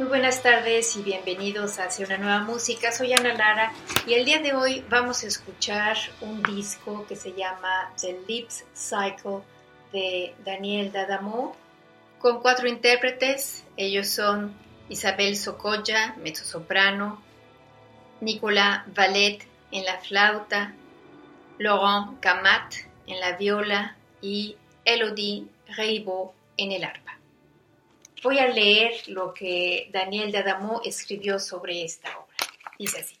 Muy buenas tardes y bienvenidos a Hacia una nueva música. Soy Ana Lara y el día de hoy vamos a escuchar un disco que se llama The Lips Cycle de Daniel Dadamo con cuatro intérpretes. Ellos son Isabel Socoya, mezzosoprano, Nicolas Vallet en la flauta, Laurent Camat en la viola y Elodie Reibo en el arpa. Voy a leer lo que Daniel Dadamo escribió sobre esta obra. Dice así.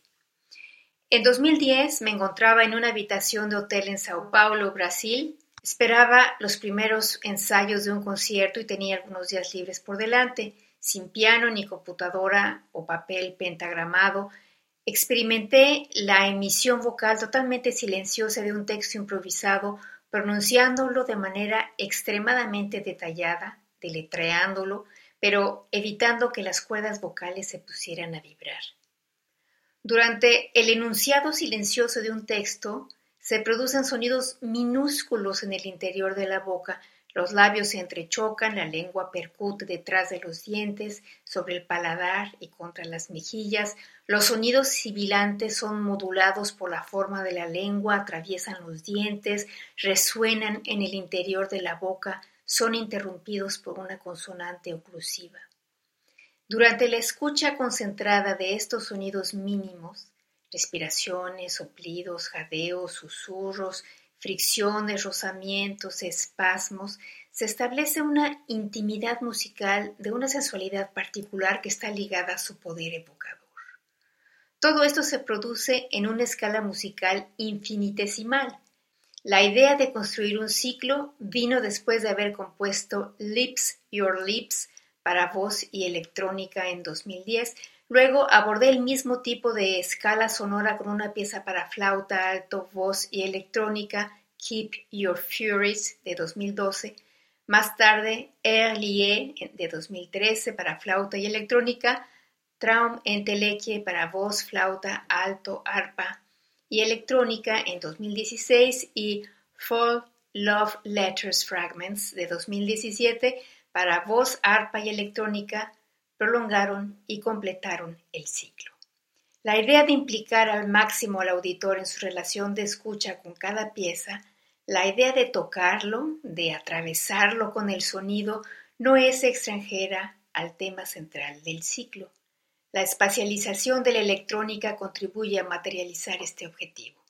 En 2010 me encontraba en una habitación de hotel en Sao Paulo, Brasil. Esperaba los primeros ensayos de un concierto y tenía algunos días libres por delante, sin piano ni computadora o papel pentagramado. Experimenté la emisión vocal totalmente silenciosa de un texto improvisado, pronunciándolo de manera extremadamente detallada, deletreándolo, pero evitando que las cuerdas vocales se pusieran a vibrar. Durante el enunciado silencioso de un texto, se producen sonidos minúsculos en el interior de la boca, los labios se entrechocan, la lengua percute detrás de los dientes, sobre el paladar y contra las mejillas, los sonidos sibilantes son modulados por la forma de la lengua, atraviesan los dientes, resuenan en el interior de la boca, son interrumpidos por una consonante oclusiva. Durante la escucha concentrada de estos sonidos mínimos, respiraciones, soplidos, jadeos, susurros, fricciones, rozamientos, espasmos, se establece una intimidad musical de una sensualidad particular que está ligada a su poder evocador. Todo esto se produce en una escala musical infinitesimal, la idea de construir un ciclo vino después de haber compuesto Lips, Your Lips para voz y electrónica en 2010. Luego abordé el mismo tipo de escala sonora con una pieza para flauta, alto, voz y electrónica, Keep Your Furies de 2012. Más tarde, Lié de 2013 para flauta y electrónica, Traum Entelequie para voz, flauta, alto, arpa y electrónica en 2016 y Fall Love Letters Fragments de 2017 para voz, arpa y electrónica prolongaron y completaron el ciclo. La idea de implicar al máximo al auditor en su relación de escucha con cada pieza, la idea de tocarlo, de atravesarlo con el sonido, no es extranjera al tema central del ciclo. La espacialización de la electrónica contribuye a materializar este objetivo.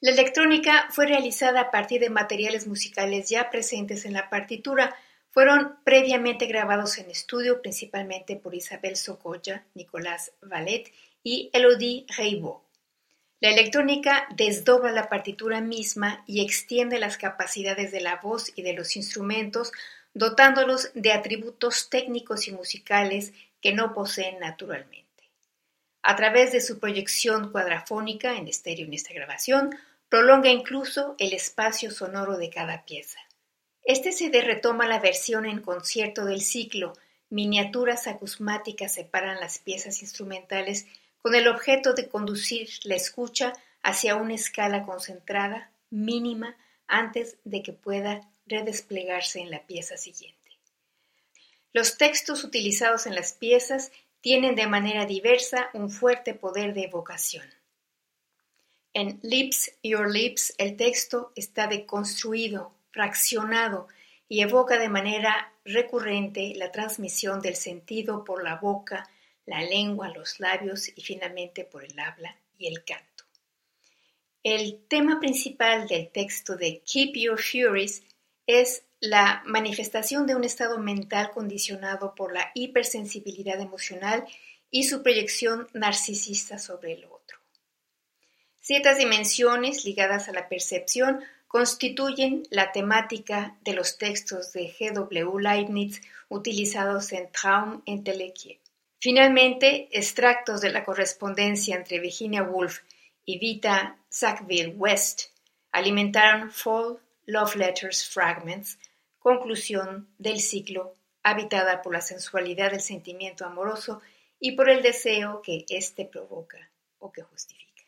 La electrónica fue realizada a partir de materiales musicales ya presentes en la partitura. Fueron previamente grabados en estudio principalmente por Isabel Socoya, Nicolás Vallet y Elodie Reibo. La electrónica desdobla la partitura misma y extiende las capacidades de la voz y de los instrumentos, dotándolos de atributos técnicos y musicales que no poseen naturalmente. A través de su proyección cuadrafónica en estéreo en esta grabación, prolonga incluso el espacio sonoro de cada pieza. Este CD retoma la versión en concierto del ciclo, miniaturas acusmáticas separan las piezas instrumentales con el objeto de conducir la escucha hacia una escala concentrada, mínima, antes de que pueda redesplegarse en la pieza siguiente. Los textos utilizados en las piezas tienen de manera diversa un fuerte poder de evocación. En Lips, Your Lips el texto está deconstruido, fraccionado y evoca de manera recurrente la transmisión del sentido por la boca, la lengua, los labios y finalmente por el habla y el canto. El tema principal del texto de Keep Your Furies es la manifestación de un estado mental condicionado por la hipersensibilidad emocional y su proyección narcisista sobre el otro. Ciertas dimensiones ligadas a la percepción constituyen la temática de los textos de G. W. Leibniz utilizados en Traum Entelequie. Finalmente, extractos de la correspondencia entre Virginia Woolf y Vita Sackville West alimentaron Fall Love Letters Fragments, conclusión del ciclo habitada por la sensualidad del sentimiento amoroso y por el deseo que éste provoca o que justifica.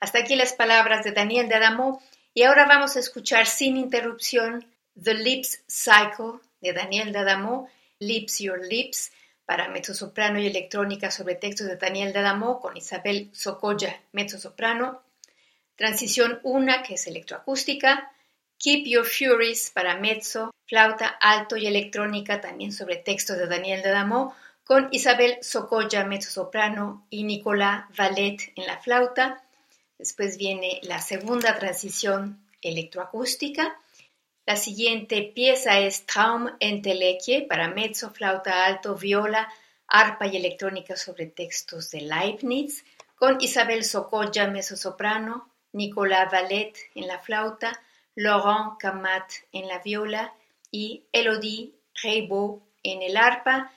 Hasta aquí las palabras de Daniel de Adamo y ahora vamos a escuchar sin interrupción The Lips Cycle de Daniel D'Adamo, Lips Your Lips, para mezzosoprano y electrónica sobre textos de Daniel D'Adamo con Isabel Socolla, mezzosoprano. Transición 1, que es electroacústica. Keep Your Furies para mezzo, flauta, alto y electrónica también sobre textos de Daniel D'Adamo con Isabel Socolla, mezzosoprano y Nicolás Vallet en la flauta. Después viene la segunda transición electroacústica. La siguiente pieza es Traum Entelequie para mezzo, flauta alto, viola, arpa y electrónica sobre textos de Leibniz, con Isabel Socolla, soprano, Nicolas Vallet en la flauta, Laurent Camat en la viola y Elodie Reibeau en el arpa.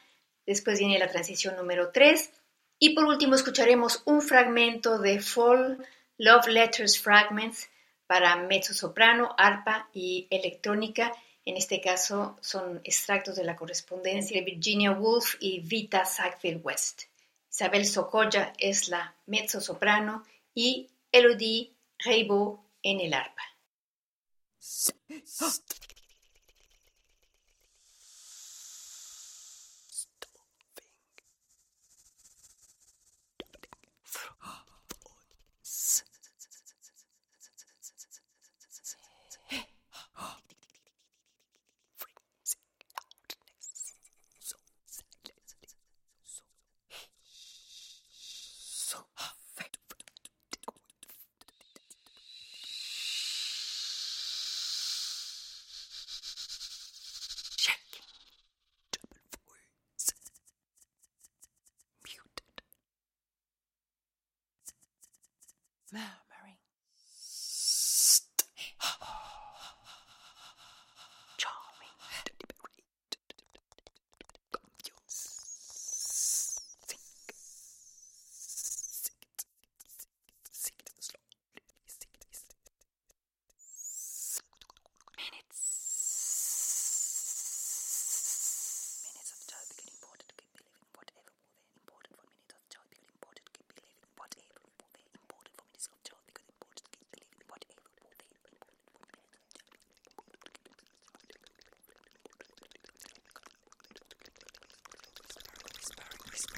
Después viene la transición número 3. Y por último escucharemos un fragmento de Fall Love Letters Fragments para mezzo-soprano, arpa y electrónica. En este caso son extractos de la correspondencia de Virginia Woolf y Vita Sackville West. Isabel Socolla es la mezzo-soprano y Elodie Reibo en el arpa. さすが!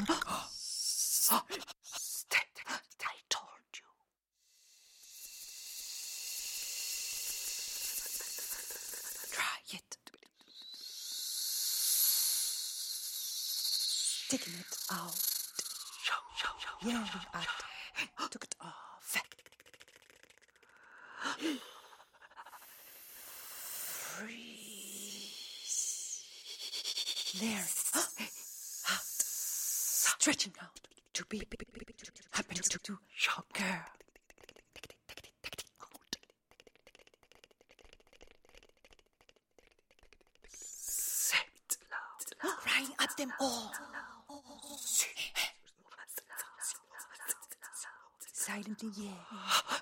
I told you. Try it. Sticking it out. Yeah, I stretching out to be happens to, to your girl. Set loud, crying at them all. Silently, yeah.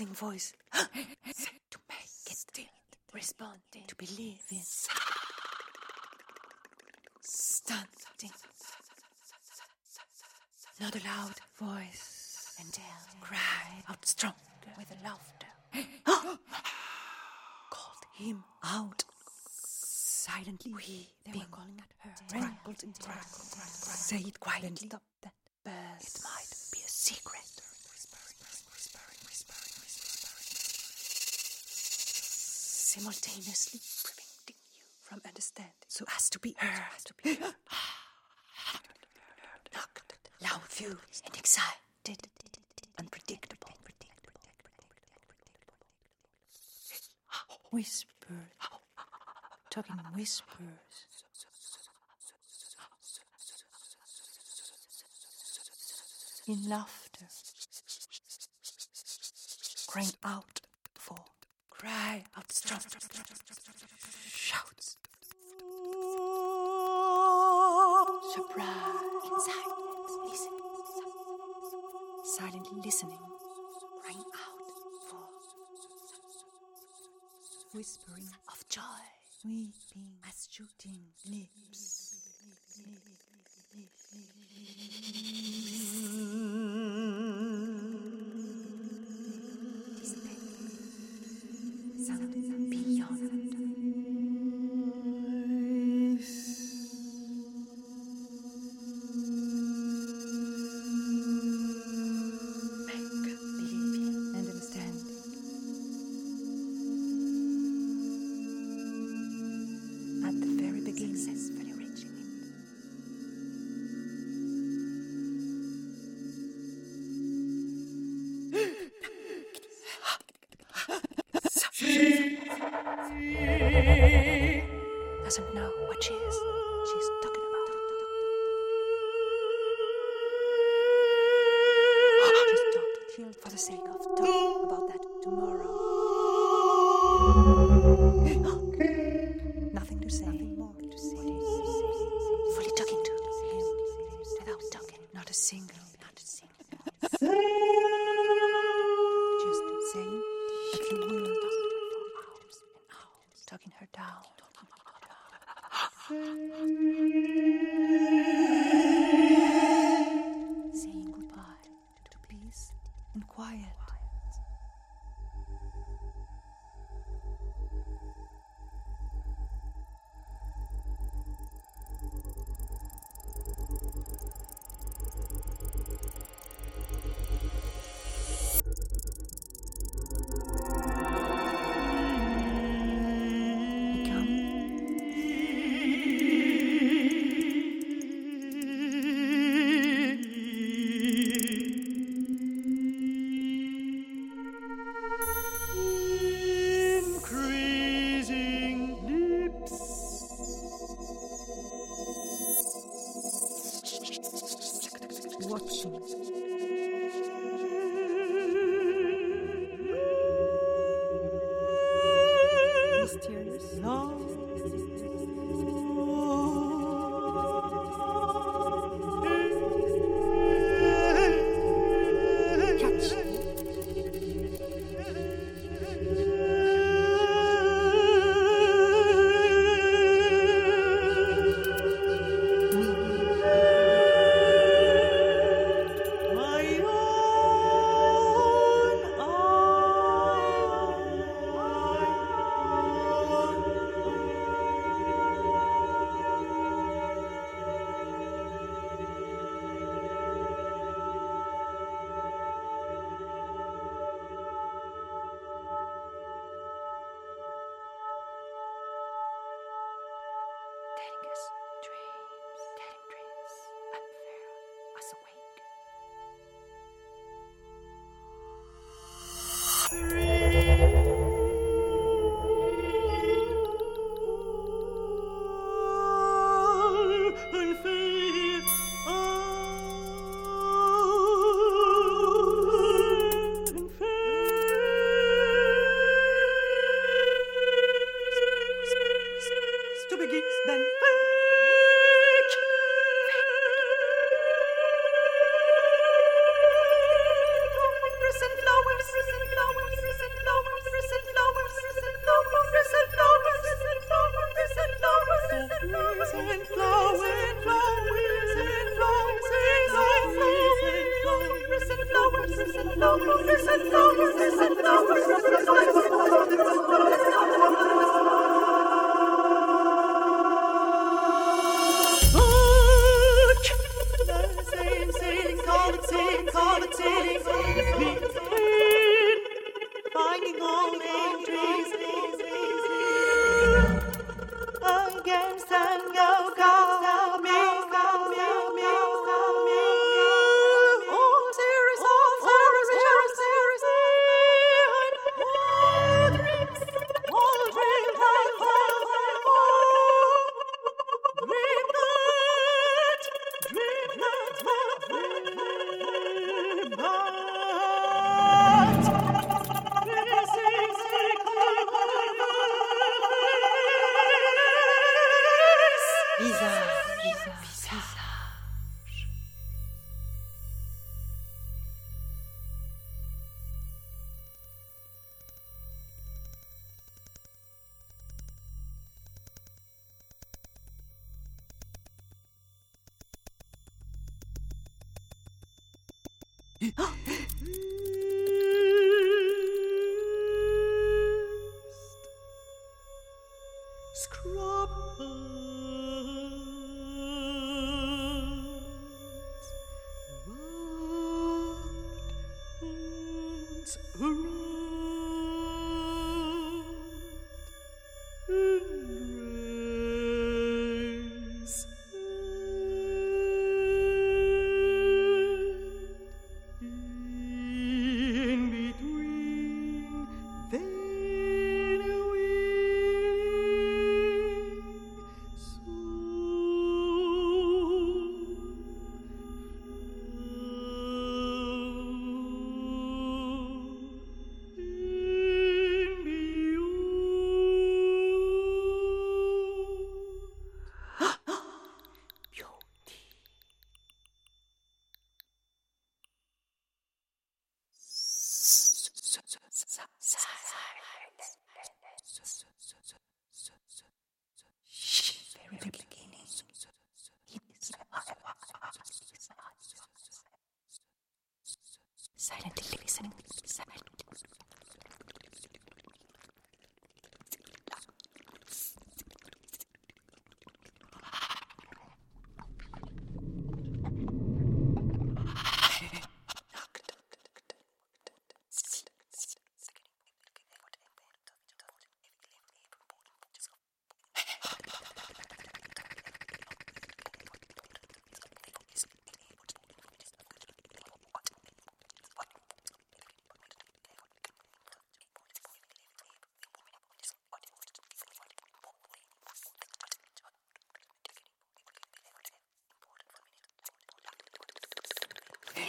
increasing voice. to make it still responding, to believe in. Stunting, Not a loud voice until tell cry out stronger with laughter. Called him out silently. We they were calling at her. Scrambled and Say it quietly. Stop that burst. simultaneously preventing you from understanding. So as to be heard, so as to be heard. locked, loud, furious, and excited, unpredictable. Whisper, talking whispers. In laughter, crying out silently listening, crying out for whispering of joy, weeping as shooting lips.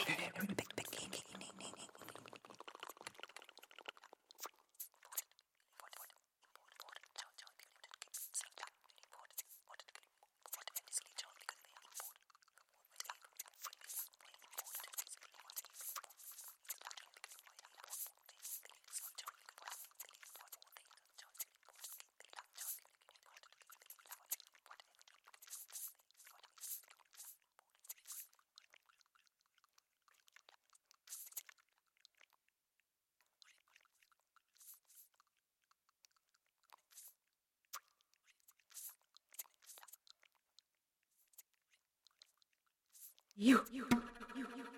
Okay, I'm gonna be. You. You. You.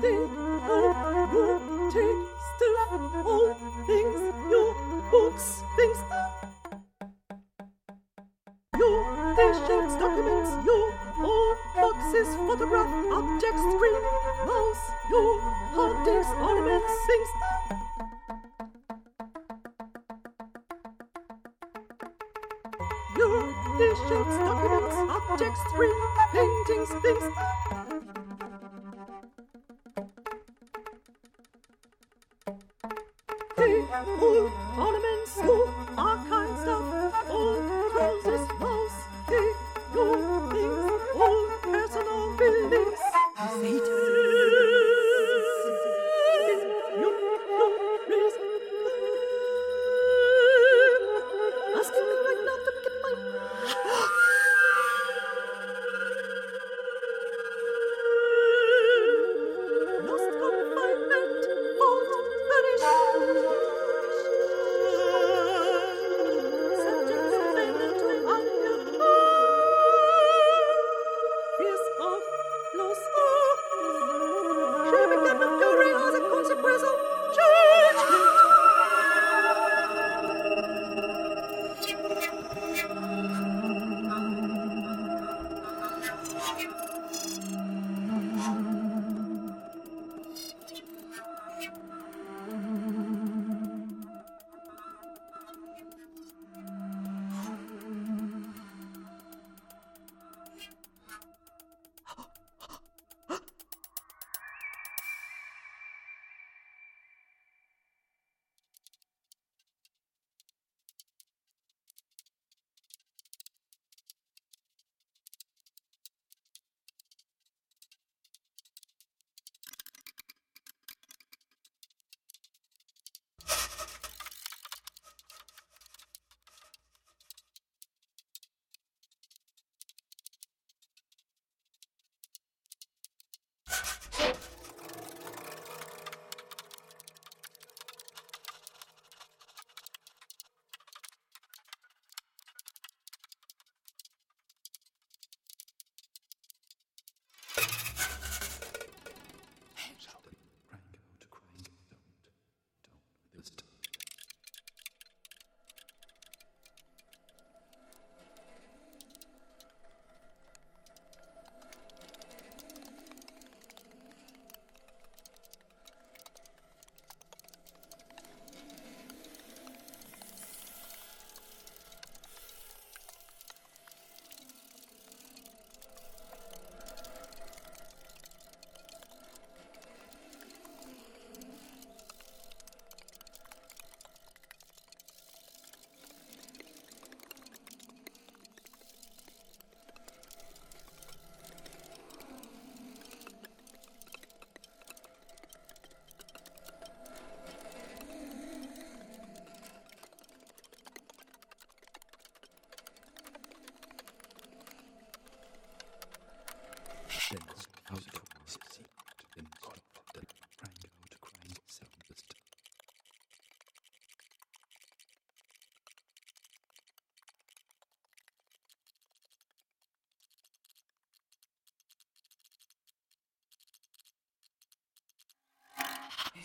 Boop. Two, oh, on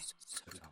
자,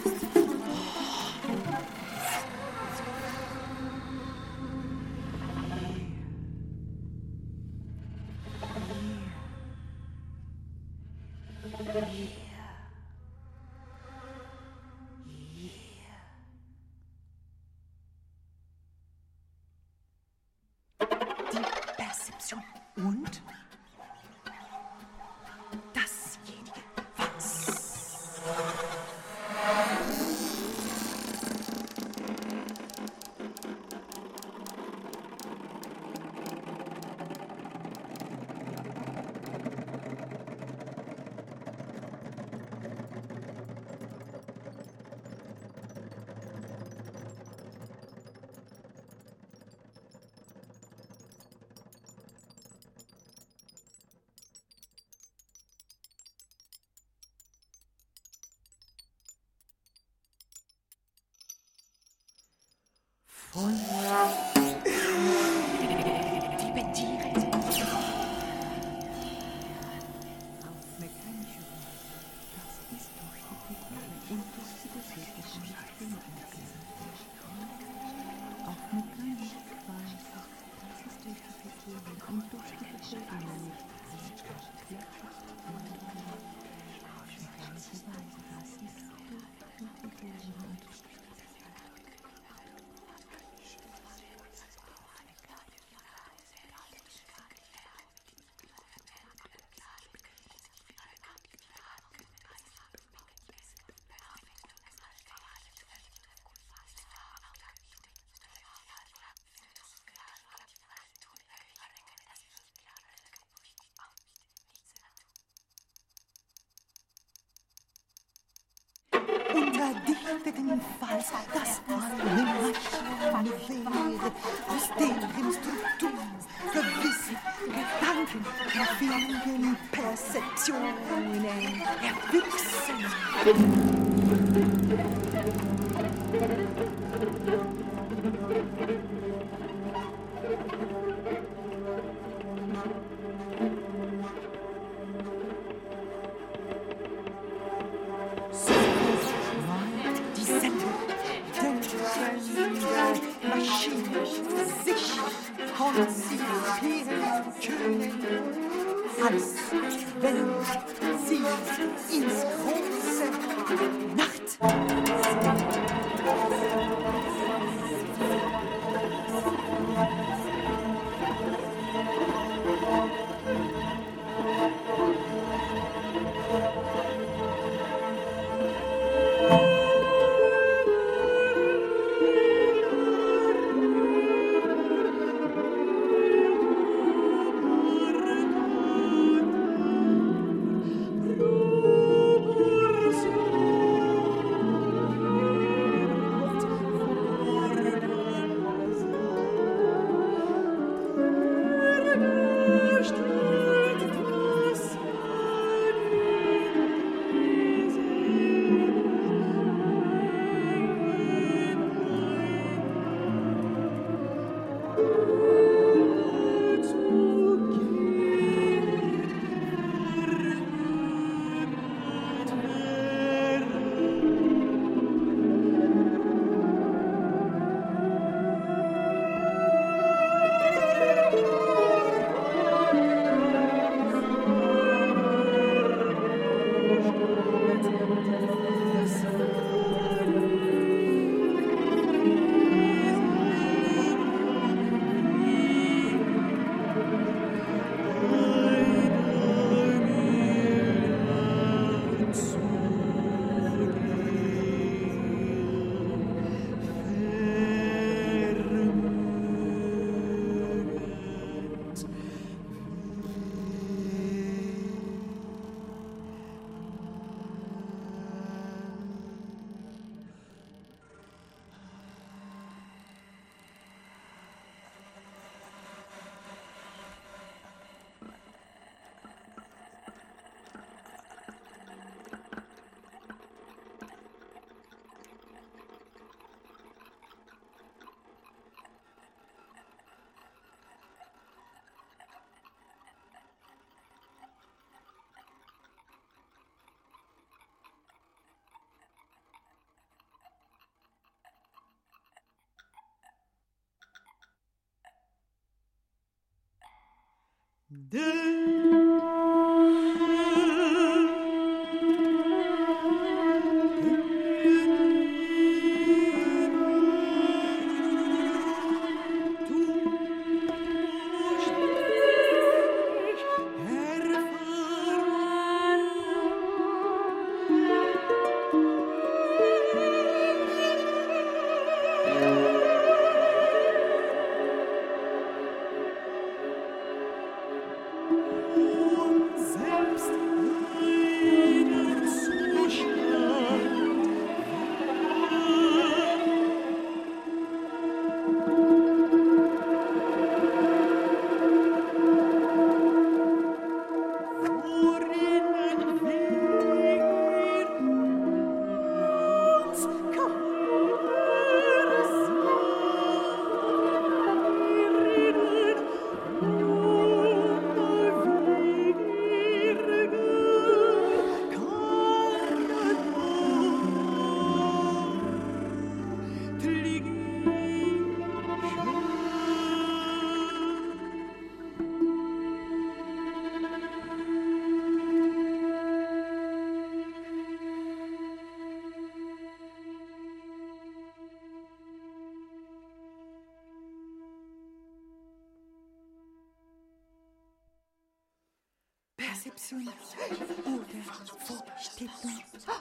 One. verdichteten Falls, das arme Maschinenwehre, aus deren Struktur Gewissen, Gedanken, Erfindungen, Perzeptionen erwüchsen. ins große Nacht. Dun. personne. Oh là, j'étais dans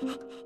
Ha ha ha!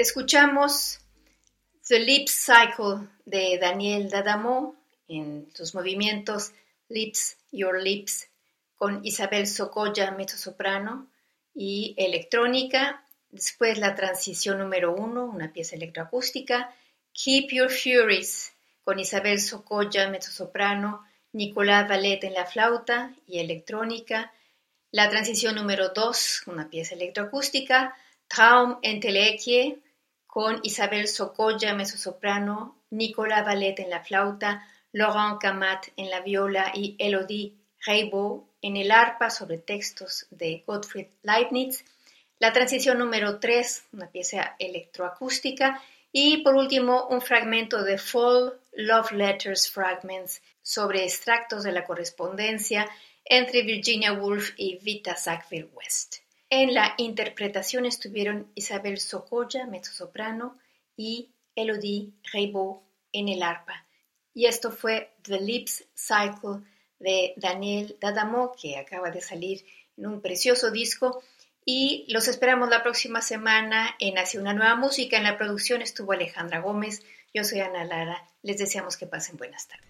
Escuchamos The Lips Cycle de Daniel Dadamo en sus movimientos Lips, Your Lips con Isabel Socolla, soprano y electrónica. Después la transición número uno, una pieza electroacústica. Keep Your Furies con Isabel Socolla, soprano, Nicolás Vallet en la flauta y electrónica. La transición número dos, una pieza electroacústica. Traum Entelequie con Isabel Socolla, mezzosoprano, Nicolas Ballet en la flauta, Laurent Camat en la viola y Elodie Reibaud en el arpa sobre textos de Gottfried Leibniz. La transición número 3, una pieza electroacústica. Y por último, un fragmento de Fall Love Letters Fragments sobre extractos de la correspondencia entre Virginia Woolf y Vita Sackville West. En la interpretación estuvieron Isabel Socolla, mezzosoprano, y Elodie Reibaud en el arpa. Y esto fue The Lips Cycle de Daniel Dadamo, que acaba de salir en un precioso disco. Y los esperamos la próxima semana en Hacia una nueva música. En la producción estuvo Alejandra Gómez. Yo soy Ana Lara. Les deseamos que pasen buenas tardes.